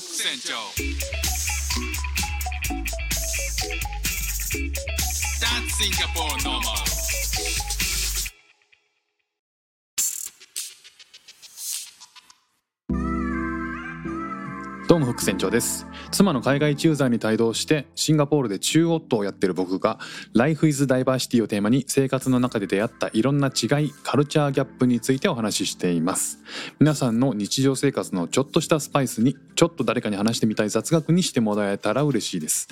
ク船長 That's Singapore normal 副船長です。妻の海外駐在に帯同してシンガポールで中夫をやってる僕が Life is Diversity をテーマに生活の中で出会ったいろんな違いカルチャーギャップについてお話ししています。皆さんの日常生活のちょっとしたスパイスにちょっと誰かに話してみたい雑学にしてもらえたら嬉しいです。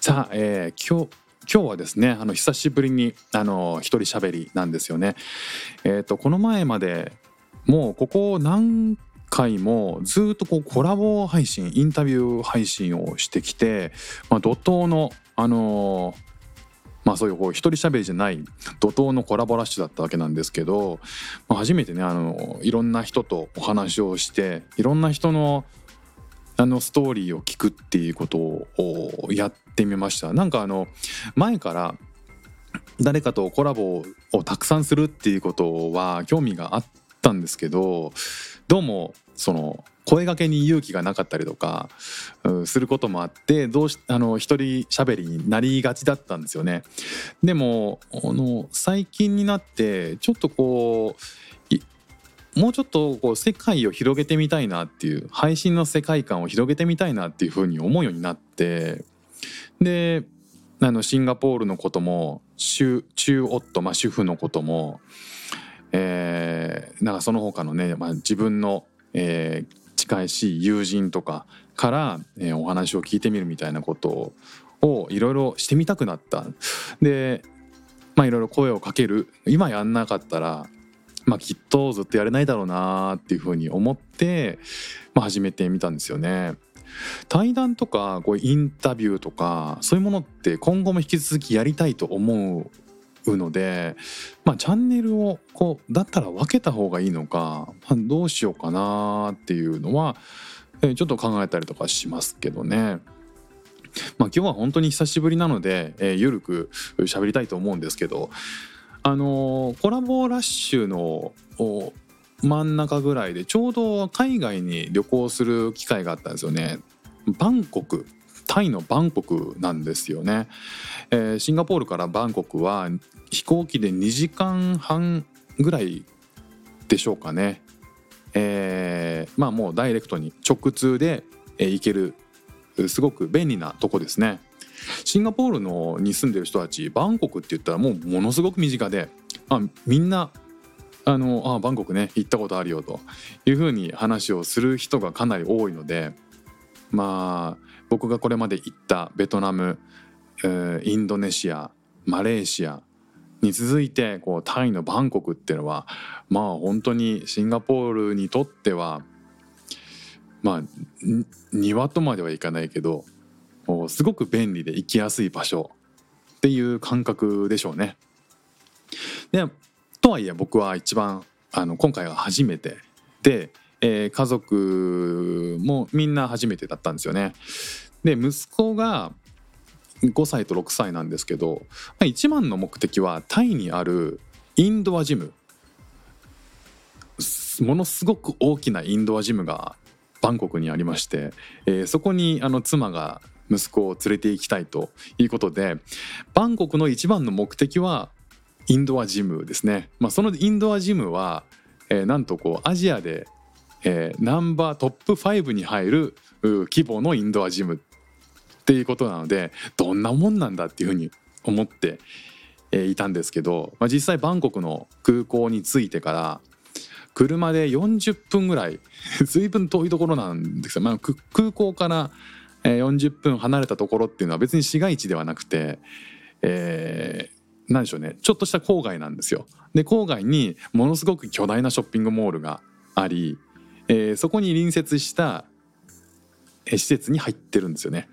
さあ、えー今日今日はですねあの久しぶりにあの一人喋りなんですよね。えっ、とこの前までもうここ何回もずっとこうコラボ配信インタビュー配信をしてきて、まあ、怒涛のあのーまあそういうこう一人喋りじゃない怒涛のコラボラッシュだったわけなんですけど、まあ、初めてねあのいろんな人とお話をしていろんな人のあのストーリーを聞くっていうことをやってみました。なんかあの前から誰かとコラボをたくさんするっていうことは興味があったんですけどどうもその声掛けに勇気がなかったりとかうんすることもあってどうしあの一人喋りになりがちだったんですよね。でもあの最近になってちょっとこうもうちょっとこう世界を広げてみたいなっていう配信の世界観を広げてみたいなっていうふうに思うようになってであのシンガポールのことも中中夫、まあ、主婦のこともえーなんかその他のね、まあ、自分の、えー近いし友人とかから、えーお話を聞いてみるみたいなことをいろいろしてみたくなった。でまいろいろ声をかける今やんなかったら、まあ、きっとずっとやれないだろうなっていうふうに思って、まあ、始めてみたんですよね。対談とかこうインタビューとかそういうものって今後も引き続きやりたいと思うので、まあ、チャンネルをこうだったら分けた方がいいのか、まあどうしようかなっていうのは、えちょっと考えたりとかしますけどね。まあ、今日は本当に久しぶりなので、えーゆるく喋りたいと思うんですけどあのーコラボラッシュの真ん中ぐらいでちょうど海外に旅行する機会があったんですよね。バンコクタイのバンコクなんですよね、えーシンガポールからバンコクは飛行機で2時間半ぐらいでしょうかね、えーまあもうダイレクトに直通で、行ける。すごく便利なとこですね。シンガポールのに住んでる人たちバンコクって言ったらもうものすごく身近であみんなあのあバンコクね行ったことあるよというふうに話をする人がかなり多いのでまあ僕がこれまで行ったベトナム、インドネシアマレーシアに続いてこうタイのバンコクっていうのはまあ本当にシンガポールにとってはまあ庭とまではいかないけどすごく便利で行きやすい場所っていう感覚でしょうね。でとはいえ僕は一番あの今回が初めてで、えー家族もみんな初めてだったんですよね。で息子が5歳と6歳なんですけどまあ一番の目的はタイにあるインドアジムものすごく大きなインドアジムがバンコクにありまして、えーそこにあの妻が息子を連れて行きたいということでバンコクの一番の目的はインドアジムですね、まあ、そのインドアジムは、えーなんとこうアジアで、えーナンバートップ5に入る規模のインドアジムっていうことなのでどんなもんなんだっていうふうに思って、えーいたんですけど、まあ、実際バンコクの空港に着いてから車で40分ぐらい 随分遠いところなんですよ、まあ、空港から40分離れたところっていうのは別に市街地ではなくて、えーなんでしょうねちょっとした郊外なんですよ。で郊外にものすごく巨大なショッピングモールがあり、えーそこに隣接した施設に入ってるんですよね。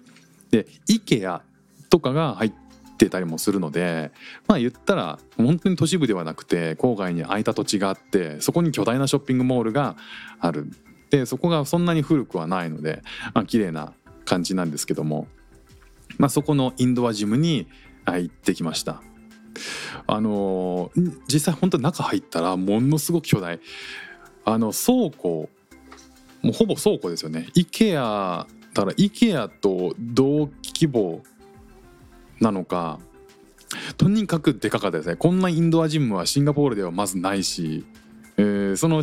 で IKEA とかが入ってたりもするのでまあ言ったら本当に都市部ではなくて郊外に空いた土地があってそこに巨大なショッピングモールがある。でそこがそんなに古くはないので、まあ綺麗な感じなんですけども、まあ、そこのインドアジムに行ってきました。あの実際本当中入ったらものすごく巨大あの倉庫もうほぼ倉庫ですよね IKEA だから IKEA と同規模なのかとにかくでかかったですねこんなインドアジムはシンガポールではまずないし、えーその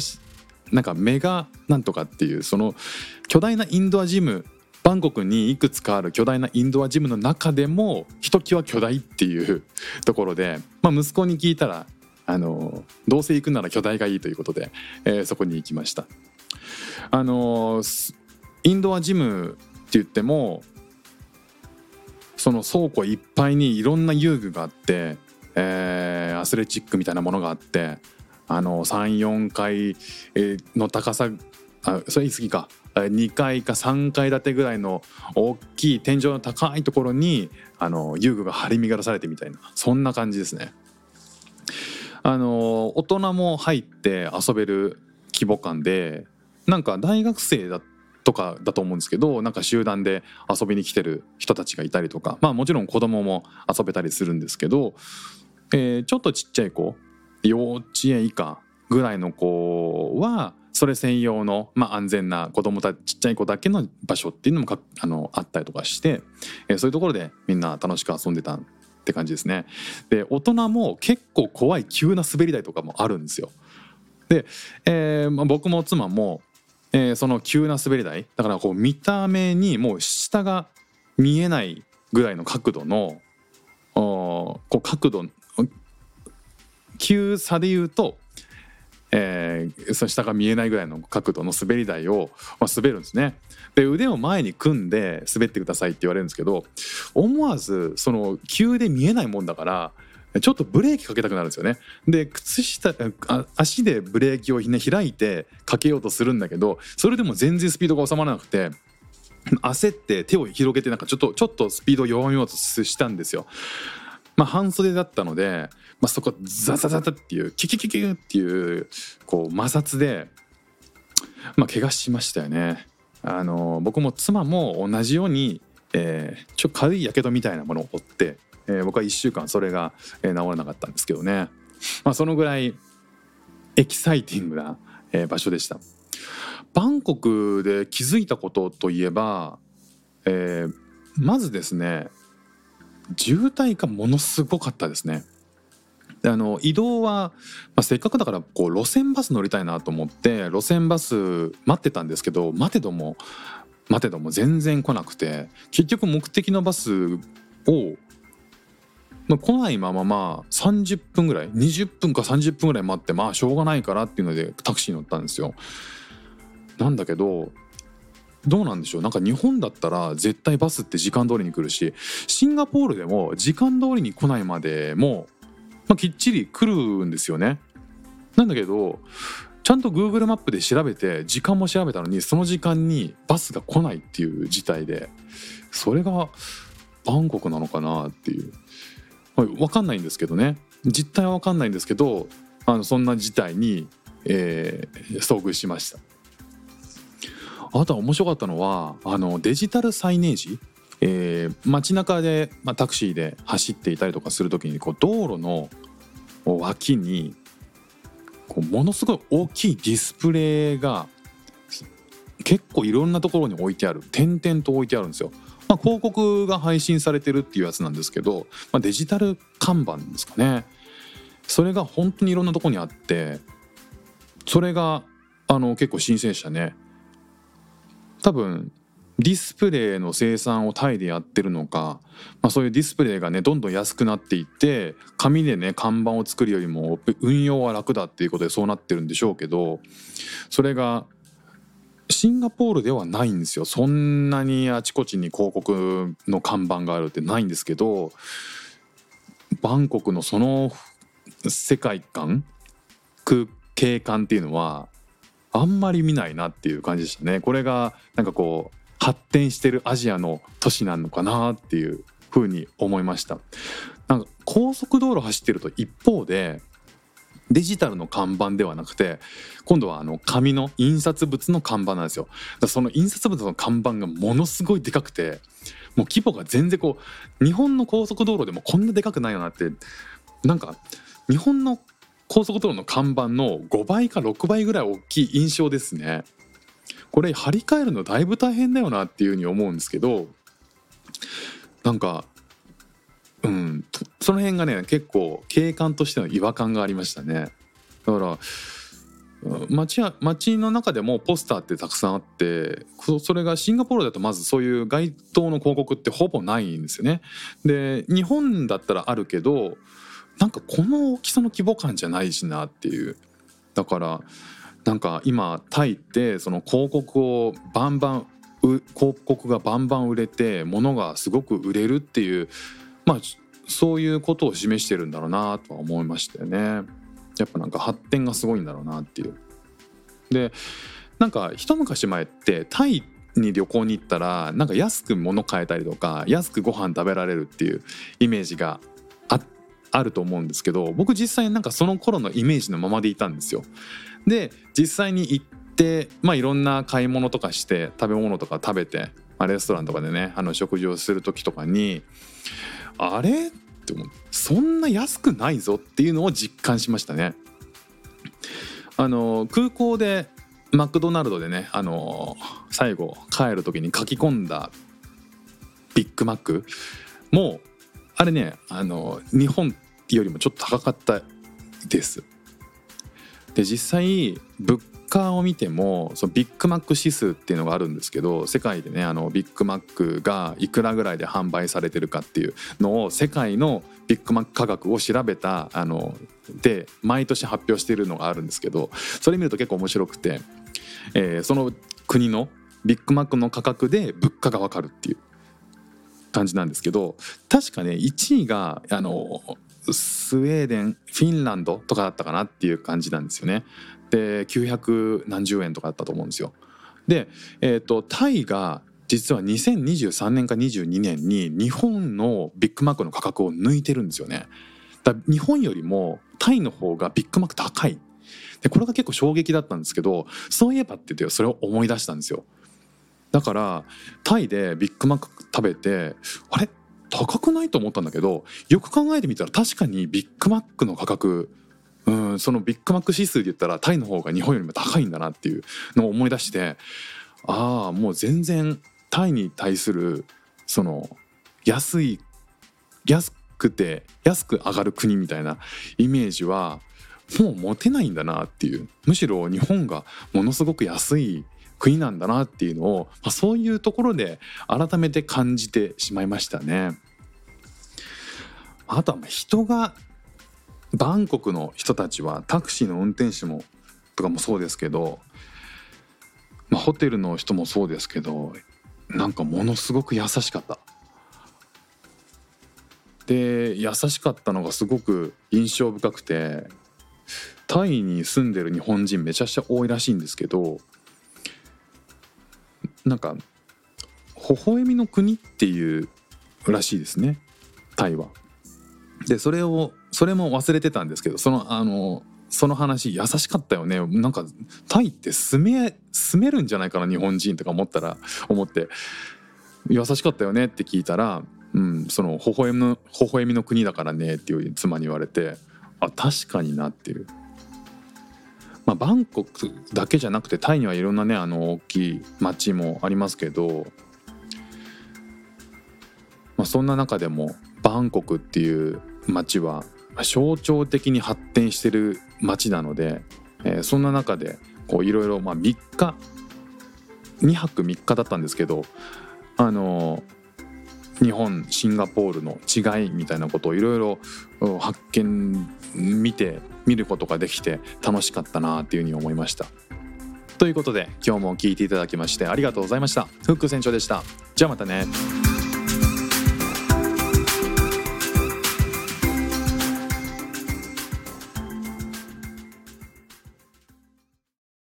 なんかメガなんとかっていうその巨大なインドアジムバンコクにいくつかある巨大なインドアジムの中でもひときわ巨大っていう ところで、まあ、息子に聞いたらあのどうせ行くなら巨大がいいということで、えーそこに行きました。あのインドアジムって言ってもその倉庫いっぱいにいろんな遊具があって、えーアスレチックみたいなものがあってあの34階の高さあそれ言い過ぎか2階か3階建てぐらいの大きい天井の高いところにあの遊具が張り巡らされてみたいなそんな感じですね。あの大人も入って遊べる規模感でなんか大学生だとかだと思うんですけどなんか集団で遊びに来てる人たちがいたりとかまあもちろん子供も遊べたりするんですけど、えーちょっとちっちゃい子幼稚園以下ぐらいの子はそれ専用の、まあ、安全な子供たちちっちゃい子だけの場所っていうのもあのあったりとかして、えーそういうところでみんな楽しく遊んでたって感じですね。で大人も結構怖い急な滑り台とかもあるんですよ。で、えーまあ、僕も妻も、えーその急な滑り台だからこう見た目にもう下が見えないぐらいの角度のこう角度急さで言うと、えーその下が見えないぐらいの角度の滑り台を、まあ、滑るんですね。で腕を前に組んで滑ってくださいって言われるんですけど思わずその急で見えないもんだからちょっとブレーキかけたくなるんですよね。で靴下あ足でブレーキをひね開いてかけようとするんだけどそれでも全然スピードが収まらなくて焦って手を広げてなんかちょっとちょっとスピードを弱めようとしたんですよ。まあ、半袖だったので、まあ、そこザザザザっていうキキキキュっていうこう摩擦で、まあ、怪我しましたよね。あの僕も妻も同じように、えーちょっと軽いやけどみたいなものを負って、えー僕は1週間それが、えー治らなかったんですけどね、まあ、そのぐらいエキサイティングな、えー場所でした。バンコクで気づいたことといえば、えーまずですね渋滞がものすごかったですね。であの移動は、まあ、せっかくだからこう路線バス乗りたいなと思って路線バス待ってたんですけど待てども待てども全然来なくて結局目的のバスを、まあ、来ないまままあ30分ぐらい20分か30分ぐらい待ってまあしょうがないからっていうのでタクシー乗ったんですよ。なんだけどどうなんでしょう？なんか日本だったら絶対バスって時間通りに来るしシンガポールでも時間通りに来ないまでも、まあ、きっちり来るんですよね。なんだけどちゃんと Google マップで調べて時間も調べたのにその時間にバスが来ないっていう事態でそれがバンコクなのかなっていう、まあ、分かんないんですけどね実態は分かんないんですけどあのそんな事態に、えー遭遇しました。あとは面白かったのはあのデジタルサイネージ、えー街中で、まあ、タクシーで走っていたりとかする時にこう道路の脇にこうものすごい大きいディスプレイが結構いろんなところに置いてある点々と置いてあるんですよ。まあ、広告が配信されてるっていうやつなんですけど、まあ、デジタル看板ですかねそれが本当にいろんなとこにあってそれがあの結構新鮮でしたね。多分ディスプレイの生産をタイでやってるのか、まあ、そういうディスプレイがねどんどん安くなっていって紙でね看板を作るよりも運用は楽だっていうことでそうなってるんでしょうけどそれがシンガポールではないんですよそんなにあちこちに広告の看板があるってないんですけどバンコクのその世界観空景観っていうのはあんまり見ないなっていう感じでしたね。これがなんかこう発展してるアジアの都市なのかなっていうふうに思いました。なんか高速道路走ってると一方でデジタルの看板ではなくて今度はあの紙の印刷物の看板なんですよ。その印刷物の看板がものすごいでかくてもう規模が全然こう日本の高速道路でもこんなでかくないよなってなんか日本の高速道路の看板の5倍か6倍ぐらい大きい印象ですね。これ張り替えるのだいぶ大変だよなっていうふうに思うんですけどなんかうん。その辺がね結構景観としての違和感がありましたね。だから街や街の中でもポスターってたくさんあってそれがシンガポールだとまずそういう街頭の広告ってほぼないんですよね。で日本だったらあるけどなんかこの大きさの規模感じゃないしなっていう。だからなんか今タイってその広告をバンバン広告がバンバン売れて物がすごく売れるっていうまあそういうことを示してるんだろうなとは思いましたよね。やっぱなんか発展がすごいんだろうなっていう。でなんか一昔前ってタイに旅行に行ったらなんか安く物買えたりとか安くご飯食べられるっていうイメージがあると思うんですけど僕実際なんかその頃のイメージのままでいたんですよ。で実際に行ってまあいろんな買い物とかして食べ物とか食べて、まあ、レストランとかでねあの食事をする時とかにあれ？って思うそんな安くないぞっていうのを実感しましたね。あの空港でマクドナルドでねあの最後帰る時に駆け込んだビッグマックもあれねあの日本よりもちょっと高かったです。で実際物価を見てもそのビッグマック指数っていうのがあるんですけど世界でねあのビッグマックがいくらぐらいで販売されてるかっていうのを世界のビッグマック価格を調べたあので毎年発表しているのがあるんですけどそれ見ると結構面白くて、えー、その国のビッグマックの価格で物価が分かるっていう感じなんですけど確かね1位があのスウェーデンフィンランドとかだったかなっていう感じなんですよね。で900何十円とかだったと思うんですよ。で、えーと、タイが実は2023年か22年に日本のビッグマックの価格を抜いてるんですよね。だ日本よりもタイの方がビッグマック高い。でこれが結構衝撃だったんですけどそういえばって言ってそれを思い出したんですよ。だからタイでビッグマック食べてあれ？高くない？と思ったんだけどよく考えてみたら確かにビッグマックの価格うんそのビッグマック指数で言ったらタイの方が日本よりも高いんだなっていうのを思い出してああもう全然タイに対するその安い安くて安く上がる国みたいなイメージはもう持てないんだなっていうむしろ日本がものすごく安い国なんだなっていうのを、まあ、そういうところで改めて感じてしまいましたね。あとは人がバンコクの人たちはタクシーの運転手もとかもそうですけど、まあ、ホテルの人もそうですけどなんかものすごく優しかった。で優しかったのがすごく印象深くてタイに住んでる日本人めちゃくちゃ多いらしいんですけどなんか微笑みの国っていうらしいですねタイは。でそれをそれも忘れてたんですけどそのあのその話優しかったよねなんかタイって住め住めるんじゃないかな日本人とか思ったら思って優しかったよねって聞いたら、うん、その微笑みの微笑みの国だからねっていう妻に言われてあ確かになってる。まあ、バンコクだけじゃなくてタイにはいろんなねあの大きい町もありますけど、まあ、そんな中でもバンコクっていう町は象徴的に発展してる町なので、えー、そんな中でいろいろ3日2泊3日だったんですけどあの日本シンガポールの違いみたいなことをいろいろ発見見て見ることができて楽しかったなっていうふうに思いました。ということで今日も聴いていただきましてありがとうございました。フック船長でした。じゃあまたね。